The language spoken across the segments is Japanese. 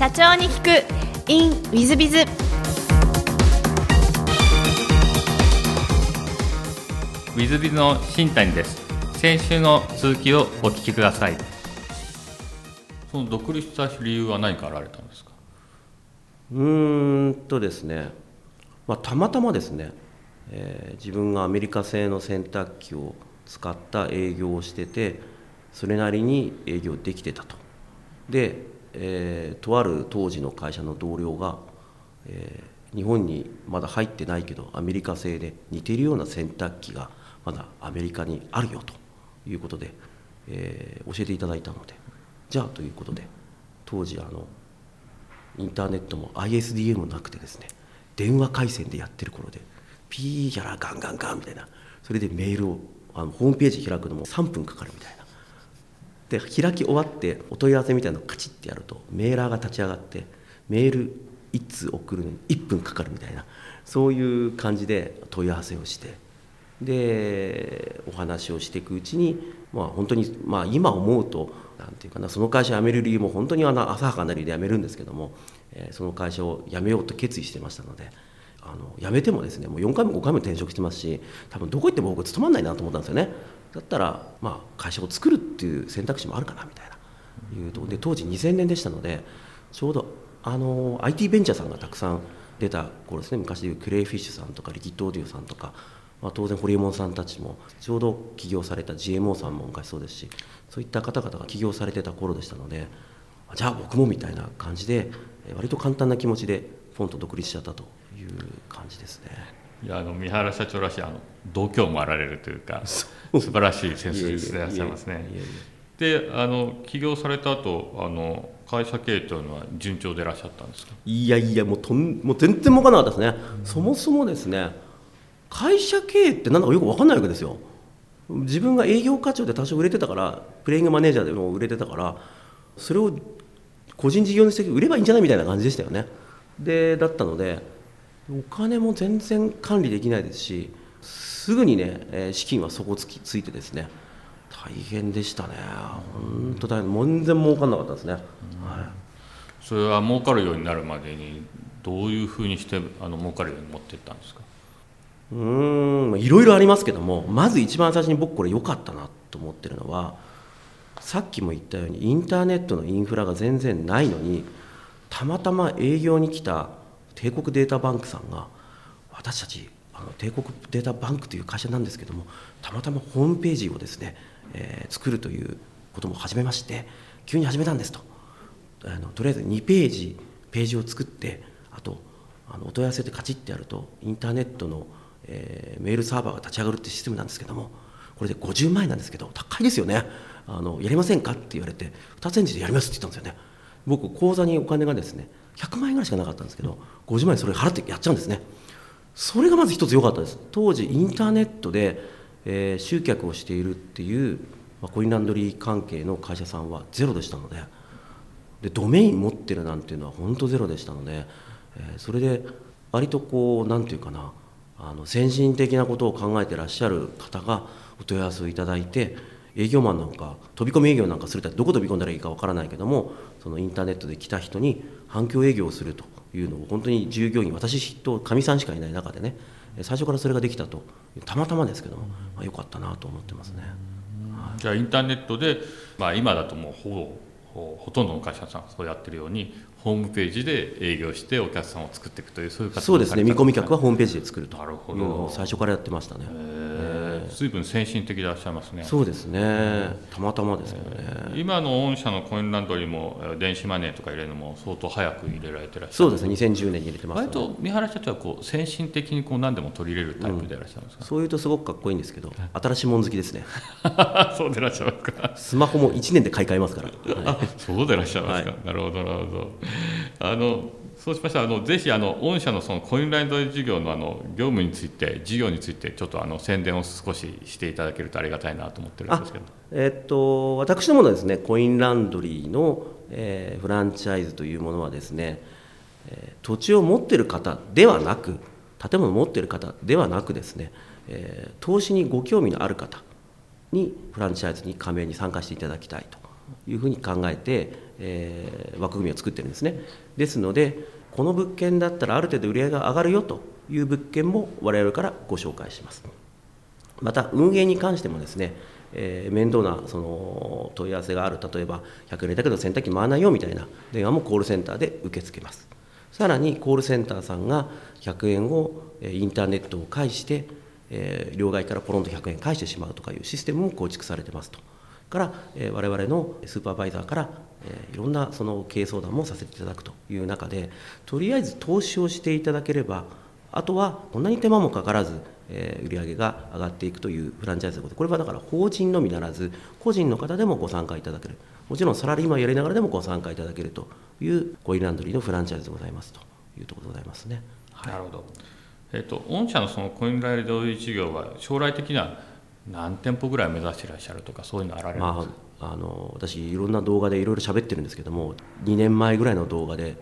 社長に聞く。In ウィズビズウィズビズの新谷です。先週の続きをお聞きください。その独立した理由は何かあられたんですか？うーんとですね、まあ、たまたまですね、えー自分がアメリカ製の洗濯機を使った営業をしててそれなりに営業できてたと。で、えーとある当時の会社の同僚が、えー日本にまだ入ってないけどアメリカ製で似てるような洗濯機がまだアメリカにあるよということで、えー教えていただいたのでじゃあということで当時あのインターネットも ISDN もなくてですね電話回線でやってる頃でピーやらガンガンガンみたいなそれでメールをあのホームページ開くのも3分かかるみたいな。で開き終わってお問い合わせみたいなのをカチッてやるとメーラーが立ち上がってメール1通送るのに1分かかるみたいなそういう感じで問い合わせをしてでお話をしていくうちに、まあ、本当に、まあ、今思うとなんていうかなその会社辞める理由も本当にあの浅はかな理由で辞めるんですけども、えその会社を辞めようと決意してましたのであの辞めてもですねもう4回も5回も転職してますし多分どこ行っても僕務まんないなと思ったんですよね。だったら、まあ、会社を作るっていう選択肢もあるかなみたいないうとで当時2000年でしたのでちょうどあの IT ベンチャーさんがたくさん出た頃ですね昔でいうクレイフィッシュさんとかリキッドオーディオさんとか、まあ、当然ホリエモンさんたちもちょうど起業された GMO さんも昔そうですしそういった方々が起業されてた頃でしたのでじゃあ僕もみたいな感じでえ割と簡単な気持ちでポンと独立しちゃったという感じですね。いやあの三原社長らしいあの度胸もあられるというか 素晴らしいセンスでいらっしゃいますね。であの起業された後あの会社経営というのは順調でいらっしゃったんですか？いやいやもうとんもう全然儲かんなかったですね、そもそもですね会社経営ってなんだかよく分かんないわけですよ。自分が営業課長で多少売れてたからプレイングマネージャーでも売れてたからそれを個人事業主的に売ればいいんじゃないみたいな感じでしたよね。でだったのでお金も全然管理できないですしすぐにねえー資金は底つきついてですね大変でしたね。本当大変。全然儲かんなかったですね、はい。それは儲かるようになるまでにどういうふうにしてあの儲かるように持っていったんですか？うーん。いろいろありますけどもまず一番最初に僕これ良かったなと思ってるのはさっきも言ったようにインターネットのインフラが全然ないのにたまたま営業に来た帝国データバンクさんが私たちあの帝国データバンクという会社なんですけどもたまたまホームページをですね、えー作るということも始めまして急に始めたんですと。あのとりあえず2ページページを作ってあとあのお問い合わせでカチッてやるとインターネットの、えーメールサーバーが立ち上がるっていうシステムなんですけどもこれで50万円なんですけど高いですよね。あのやりませんかって言われて2つ返事でやりますって言ったんですよね。僕口座にお金がですね100万円ぐらいしかなかったんですけど50万円それ払ってやっちゃうんですね。それがまず一つ良かったです。当時インターネットで、えー集客をしているっていう、まあ、コインランドリー関係の会社さんはゼロでしたのででドメイン持ってるなんていうのは本当ゼロでしたので、えーそれで割とこうなんていうかなあの先進的なことを考えてらっしゃる方がお問い合わせをいただいて営業マンなんか飛び込み営業なんかするってどこ飛び込んだらいいかわからないけどもそのインターネットで来た人に反響営業をするというのを本当に従業員私とかみさんしかいない中でねえー最初からそれができたとたまたまですけども、まあ、よかったなと思ってますね。じゃあインターネットで、まあ、今だともうほぼほほとんどの会社さんがそうやってるようにホームページで営業してお客さんを作っていくというそういう活そうですね。見込み客ははホームページで作ると。なるほど。いうのを最初からやってましたね。随分先進的でいらっしゃいますね。そうですね。たまたまですけどね。今の御社のコインランドリーもえー電子マネーとか入れるのも相当早く入れられてらっしゃる。そうですね。2010年に入れてます割と三原社長はこう先進的にこう何でも取り入れるタイプでいらっしゃるんですか、そういうとすごくかっこいいんですけど新しいもん好きですね。そうでいらっしゃいますか？スマホも1年で買い替えますから、は いあそうでいらっしゃいますか、なるほどなるほど。あのそうしましたらあのぜひあの御社のそのコインランドリー事業のあの業務について事業についてちょっとあの宣伝を少ししていただけるとありがたいなと思ってるんですけど。えっと私どものですねコインランドリーの、えーフランチャイズというものはですね、えー土地を持っている方ではなく建物を持っている方ではなくですね、えー投資にご興味のある方にフランチャイズに加盟に参加していただきたいというふうに考えて、えー、枠組みを作ってるんですね。ですのでこの物件だったらある程度売り上げが上がるよという物件も我々からご紹介します。また運営に関してもですねえー、面倒なその問い合わせがある。例えば100円だけど洗濯機回らないよみたいな電話もコールセンターで受け付けます。さらにコールセンターさんが100円をインターネットを介して、えー、両替からポロンと100円返してしまうとかいうシステムも構築されてますと。から、えー、我々のスーパーバイザーから、えー、いろんなその経営相談もさせていただくという中でとりあえず投資をしていただければあとはこんなに手間もかからずえ売上が上がっていくというフランチャイズのこと。これはだから法人のみならず個人の方でもご参加いただける。もちろんサラリーマンやりながらでもご参加いただけるというコインランドリーのフランチャイズでございますというところでございますね。はい、なるほど、えーと、御社のそのコインランドリー事業は将来的には何店舗ぐらい目指していらっしゃるとかそういうのあられますか、まあ、あの私いろんな動画でいろいろ喋ってるんですけども2年前ぐらいの動画で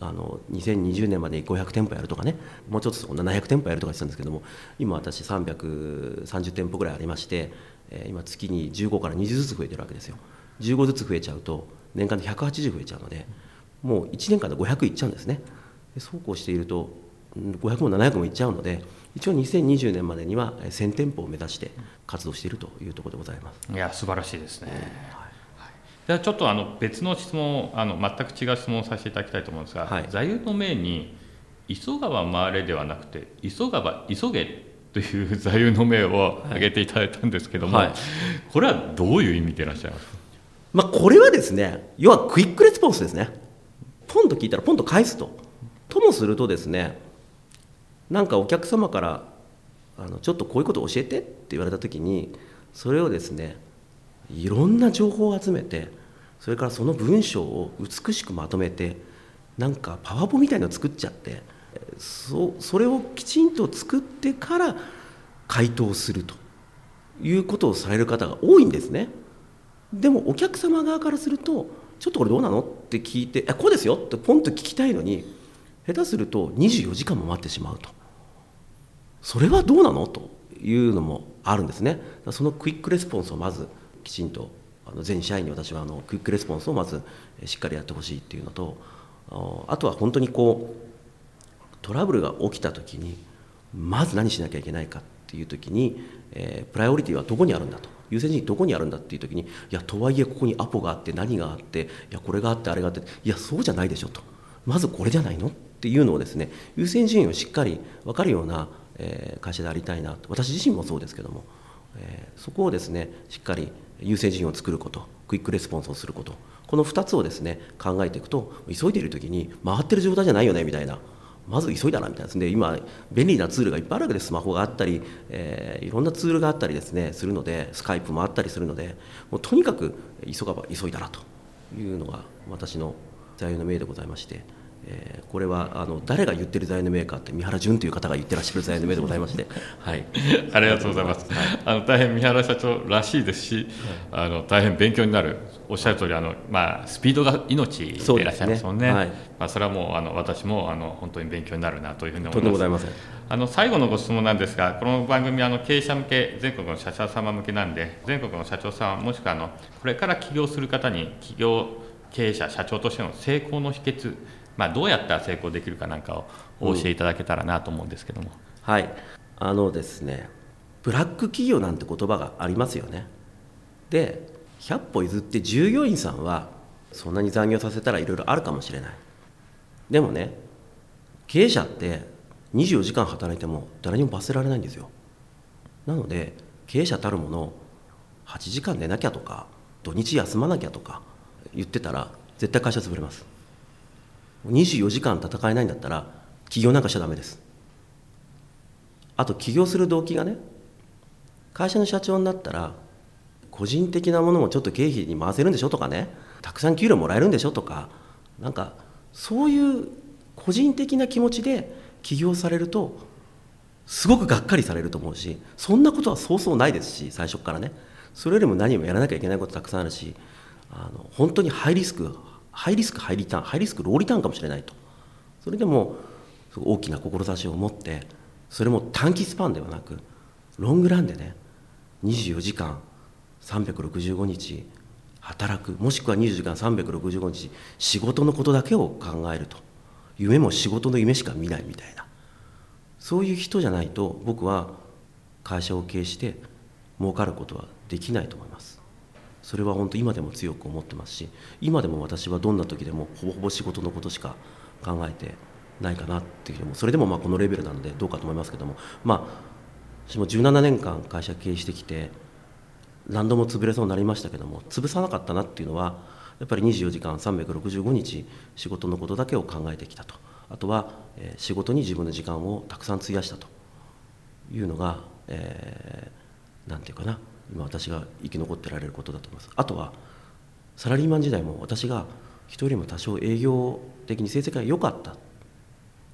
あの2020年までに500店舗やるとかねもうちょっと700店舗やるとか言ってたんですけども今私330店舗ぐらいありまして、え今月に15から20ずつ増えてるわけですよ。15ずつ増えちゃうと年間で180増えちゃうのでもう1年間で500いっちゃうんですね。でそうこうしていると500も700もいっちゃうので一応2020年までには1000店舗を目指して活動しているというところでございます。いや素晴らしいですね、はい。ではちょっとあの別の質問あの全く違う質問をさせていただきたいと思うんですが、はい、座右の銘に「急がば回れ」ではなくて「急がば急げ」という座右の銘を挙げていただいたんですけども、はい、これはどういう意味でいらっしゃいます？か、まあ、これはですね要はクイックレスポンスですね。ポンと聞いたらポンと返すと。ともするとですねなんかお客様からあのちょっとこういうこと教えてって言われた時にそれをですねいろんな情報を集めてそれからその文章を美しくまとめてなんかパワポみたいのを作っちゃってそそれをきちんと作ってから回答するということをされる方が多いんですね。でもお客様側からするとちょっとこれどうなのって聞いて「こうですよ」ってポンと聞きたいのに下手すると24時間も待ってしまうと。それはどうなの？というのもあるんですね。そのクイックレスポンスをまずきちんとあの全社員に私はあのクイックレスポンスをまずしっかりやってほしいっていうのとあとは本当にこうトラブルが起きた時にまず何しなきゃいけないかっていう時に、えー、プライオリティはどこにあるんだと。優先順位どこにあるんだっていう時にいやとはいえここにアポがあって何があっていやこれがあってあれがあっていやそうじゃないでしょと。まずこれじゃないの？っていうのをですね優先順位をしっかり分かるような、えー、会社でありたいなと。私自身もそうですけども、えー、そこをですねしっかり優先順位を作ることクイックレスポンスをすることこの2つをですね考えていくと急いでいる時に回ってる状態じゃないよねみたいな。まず急いだなみたいな。ですね今便利なツールがいっぱいあるわけでスマホがあったり、えー、いろんなツールがあったりですねするのでスカイプもあったりするのでもうとにかく急がば急いだなというのが私の座右の銘でございまして。えー、これはあの誰が言ってる財務メーカーって三原淳という方が言ってらっしゃる財務銘でございまして、はい、ありがとうございます、はい、あの大変三原社長らしいですし、はい、あの大変勉強になるおっしゃる通りあのまあスピードが命でいらっしゃいますもんね、ね。はい、まあ、それはもうあの私もあの本当に勉強になるなというふうに思います。あの最後のご質問なんですがこの番組あの経営者向け全国の社長様向けなんで全国の社長さんもしくはあのこれから起業する方に起業経営者社長としての成功の秘訣まあ、どうやったら成功できるかなんかをお教えいただけたらなと思うんですけども、うん、はい。あのですねブラック企業なんて言葉がありますよね。で100歩譲って従業員さんはそんなに残業させたらいろいろあるかもしれない。でもね経営者って24時間働いても誰にも罰せられないんですよ。なので経営者たるもの8時間寝なきゃとか土日休まなきゃとか言ってたら絶対会社潰れます。24時間戦えないんだったら起業なんかしちゃだめです。あと起業する動機がね会社の社長になったら個人的なものもちょっと経費に回せるんでしょとかねたくさん給料もらえるんでしょとかなんかそういう個人的な気持ちで起業されるとすごくがっかりされると思うしそんなことはそうそうないですし最初からね。それよりも何もやらなきゃいけないことたくさんあるしあの本当にハイリスクハイリスクハイリターンハイリスクローリターンかもしれないと。それでも大きな志を持ってそれも短期スパンではなくロングランでね24時間365日働くもしくは20時間365日仕事のことだけを考えると。夢も仕事の夢しか見ないみたいな。そういう人じゃないと僕は会社を経営して儲かることはできないと思います。それは本当今でも強く思ってますし今でも私はどんな時でもほぼほぼ仕事のことしか考えてないかなっていうそれでもまあこのレベルなのでどうかと思いますけども。まあ私も17年間会社経営してきて何度も潰れそうになりましたけども潰さなかったなっていうのはやっぱり24時間365日仕事のことだけを考えてきたと。あとは、え仕事に自分の時間をたくさん費やしたというのが、えー、て言うかな。今私が生き残ってられることだと思います。あとはサラリーマン時代も私が人よりも多少営業的に成績が良かった。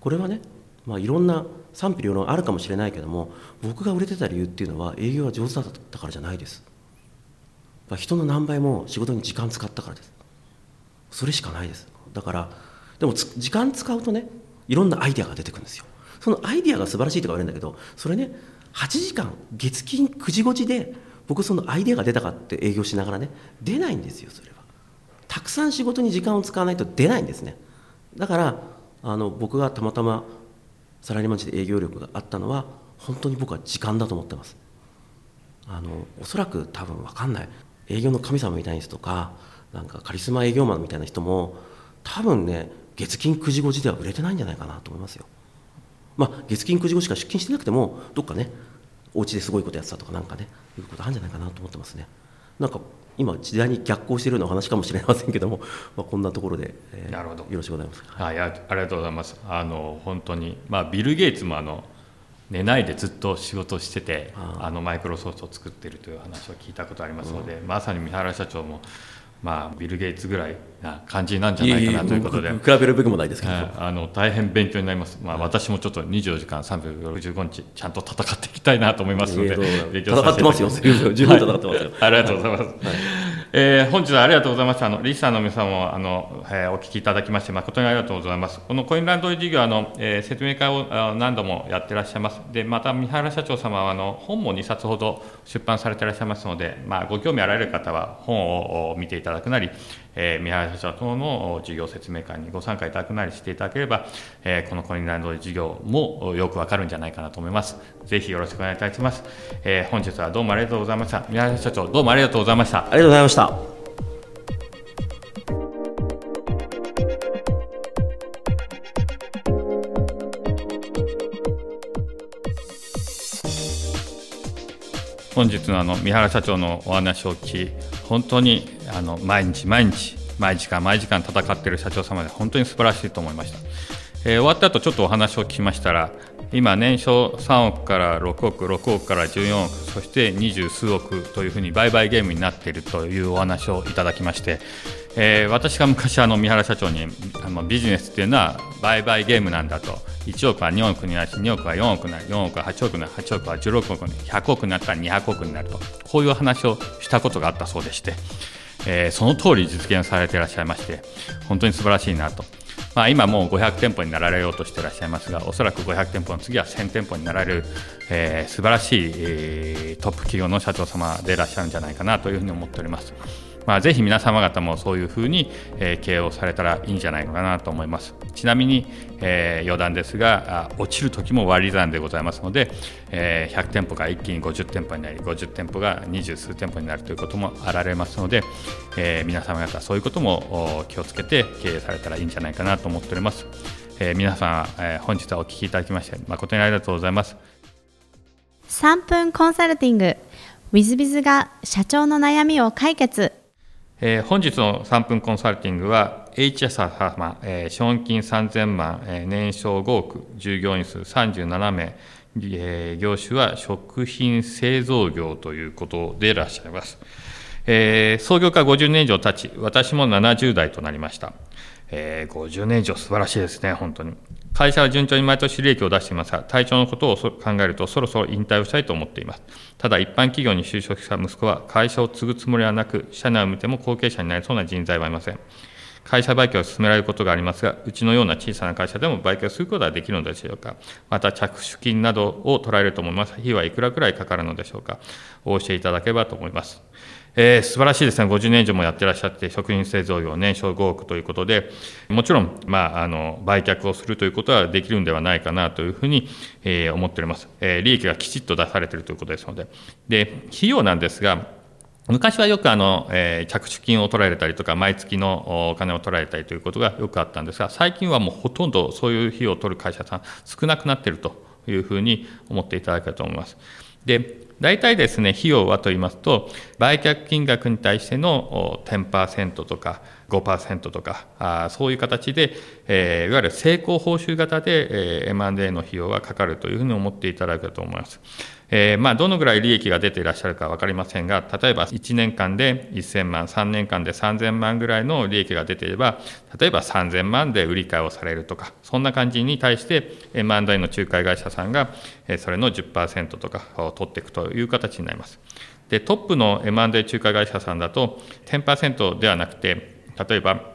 これはね、まあ、いろんな賛否両論あるかもしれないけども僕が売れてた理由っていうのは営業が上手だったからじゃないです。人の何倍も仕事に時間使ったからです。それしかないです。だからでも時間使うとねいろんなアイデアが出てくるんですよ。そのアイデアが素晴らしいとか言われるんだけどそれね8時間月金9時5時で僕そのアイデアが出たかって営業しながらね出ないんですよそれは。たくさん仕事に時間を使わないと出ないんですね。だからあの僕がたまたまサラリーマン時で営業力があったのは本当に僕は時間だと思ってます。あのおそらく多分分かんない。営業の神様みたいな人とかなんかカリスマ営業マンみたいな人も多分ね月金9時5時では売れてないんじゃないかなと思いますよ。まあ月金9時5しか出勤してなくてもどっかねお家ですごいことやってたとかなんかねいうことあるんじゃないかなと思ってますね。なんか今時代に逆行しているような話かもしれませんけども、まあ、こんなところで、えー、なるほど。よろしくございます、はい、ありがとうございます。あの本当に、まあ、ビル・ゲイツもあの寝ないでずっと仕事しててあのマイクロソフトを作っているという話を聞いたことありますので、うん、まさに三原社長もまあ、ビル・ゲイツぐらいな感じなんじゃないかなということで。比べるべきもないですけど、あの大変勉強になります、まあ、私もちょっと24時間365日ちゃんと戦っていきたいなと思いますので、戦ってますよ。十分戦ってますよ、はい、ありがとうございます、はいえー、本日はありがとうございました。あのリスナーの皆さんもあの、えー、お聞きいただきまして誠にありがとうございます。このコインランドリー事業あの、えー、説明会を何度もやってらっしゃいます。でまた三原社長様はあの本も2冊ほど出版されていらっしゃいますので、まあ、ご興味あられる方は本を見ていただくなり、えー、三原社長等の事業説明会にご参加いただくなりしていただければ、えー、このコインランドリー事業もよくわかるんじゃないかなと思います。ぜひよろしくお願いいたします。えー、本日はどうもありがとうございました。三原社長どうもありがとうございました。ありがとうございました。本日のあの三原社長のお話を聞き本当にあの毎日毎日毎時間毎時間戦っている社長様で本当に素晴らしいと思いました、えー、終わった後ちょっとお話を聞きましたら今年商3億から6億6億から14億そして二十数億というふうに売買ゲームになっているというお話をいただきまして、えー、私が昔あの三原社長にあのビジネスっていうのは売買ゲームなんだと。1億は2億になるし2億は4億になる4億は8億になる8億は16億になる100億になったら200億になるとこういう話をしたことがあったそうでして、えー、その通り実現されていらっしゃいまして本当に素晴らしいなと。まあ、今もう500店舗になられようとしていらっしゃいますがおそらく500店舗の次は1000店舗になられる、えー、素晴らしい、えー、トップ企業の社長様でいらっしゃるんじゃないかなというふうに思っております。まあ、ぜひ皆様方もそういうふうに、えー、経営をされたらいいんじゃないかなと思います。ちなみに、えー、余談ですが、落ちる時も割り算でございますので、えー、100店舗が一気に50店舗になり、50店舗が二十数店舗になるということもあられますので、えー、皆様方、そういうことも気をつけて経営されたらいいんじゃないかなと思っております。えー、皆さん、えー、本日はお聞きいただきまして、誠にありがとうございます。3分コンサルティング w i z b i が社長の悩みを解決えー、本日の3分コンサルティングは HS 様、えー、資本金3000万、えー、年商5億従業員数37名、えー、業種は食品製造業ということでいらっしゃいます、えー、創業から50年以上経ち私も70代となりました、えー、50年以上素晴らしいですね本当に。会社は順調に毎年利益を出していますが、体調のことを考えると、そろそろ引退をしたいと思っています。ただ、一般企業に就職した息子は、会社を継ぐつもりはなく、社内を見ても後継者になりそうな人材はいません。会社売却を進められることがありますが、うちのような小さな会社でも売却することはできるのでしょうか？また、着手金などを取られると思います。費はいくらくらいかかるのでしょうか？お教えいただければと思います。えー、素晴らしいですね、50年以上もやってらっしゃって、食品製造業、年商5億ということで、もちろん、まあ、あの売却をするということはできるんではないかなというふうに、えー、思っております、えー。利益がきちっと出されているということですので、で費用なんですが、昔はよくあの、えー、着手金を取られたりとか、毎月のお金を取られたりということがよくあったんですが、最近はもうほとんどそういう費用を取る会社さん、少なくなっているというふうに思っていただけたと思います。で大体ですね、費用はと言いますと、売却金額に対しての10%とか5%とか、あそういう形で、えー、いわゆる成功報酬型で、えー、M&A の費用はかかるというふうに思っていただけると思います。えー、まあ、どのぐらい利益が出ていらっしゃるか分かりませんが、例えば1年間で1000万、3年間で3000万ぐらいの利益が出ていれば、例えば3000万で売り買いをされるとか、そんな感じに対して、M&A の仲介会社さんが、それの10%とかを取っていくという形になります。でトップの M&A 仲介会社さんだと10%ではなくて例えば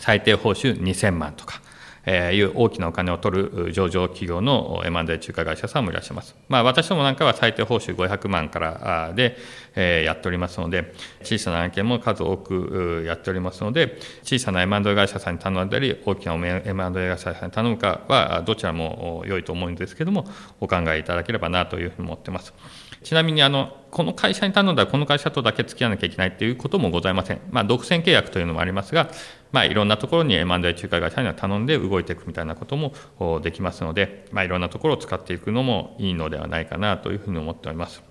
最低報酬2000万とか、えー、いう大きなお金を取る上場企業の M&A 仲介会社さんもいらっしゃいます。まあ、私どもなんかは最低報酬500万からで、えー、やっておりますので、小さな案件も数多くやっておりますので、小さな M&A 会社さんに頼んだり、大きな M&A 会社さんに頼むかは、どちらも良いと思うんですけども、お考えいただければなというふうに思ってます。ちなみにあの、この会社に頼んだら、この会社とだけ付き合わなきゃいけないということもございません。まあ、独占契約というのもありますが、まあ、いろんなところに M&A 仲介会社には頼んで動いていくみたいなこともできますので、まあ、いろんなところを使っていくのもいいのではないかなというふうに思っております。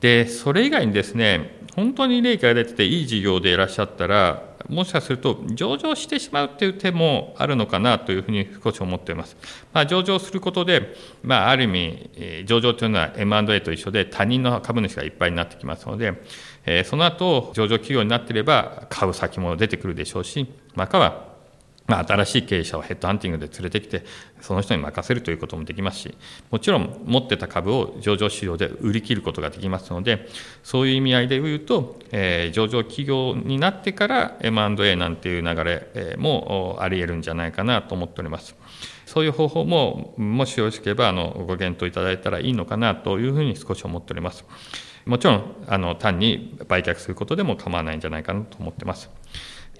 で、それ以外にですね、本当に利益が出てていい事業でいらっしゃったら、もしかすると上場してしまうという手もあるのかなというふうに少し思っています。まあ、上場することで、まあ、ある意味、上場というのは M&A と一緒で他人の株主がいっぱいになってきますので、えその後上場企業になっていれば買う先も出てくるでしょうしまたはまあ、新しい経営者をヘッドハンティングで連れてきて、その人に任せるということもできますし、もちろん持ってた株を上場市場で売り切ることができますので、そういう意味合いで言うと、えー、上場企業になってから M&A なんていう流れもあり得るんじゃないかなと思っております。そういう方法も、もしよろしければあのご検討いただいたらいいのかなというふうに少し思っております。もちろんあの単に売却することでも構わないんじゃないかなと思ってます。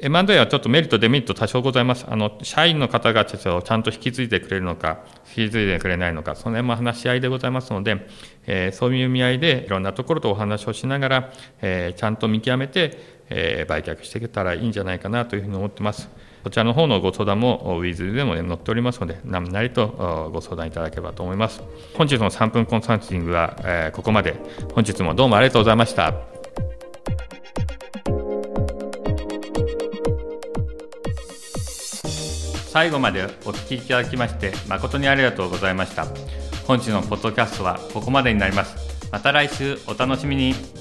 M&A はちょっとメリット、デメリット多少ございます。あの社員の方がちょっとちゃんと引き継いでくれるのか、引き継いでくれないのか、その辺も話し合いでございますので、えー、そういう意味合いでいろんなところとお話をしながら、えー、ちゃんと見極めて、えー、売却していけたらいいんじゃないかなというふうに思ってます。こちらの方のご相談も Wiz でも載っておりますので、何なりとご相談いただければと思います。本日の3分コンサルティングは、えここまで。本日もどうもありがとうございました。最後までお聞きいただきまして誠にありがとうございました。本日のポッドキャストはここまでになります。また来週お楽しみに。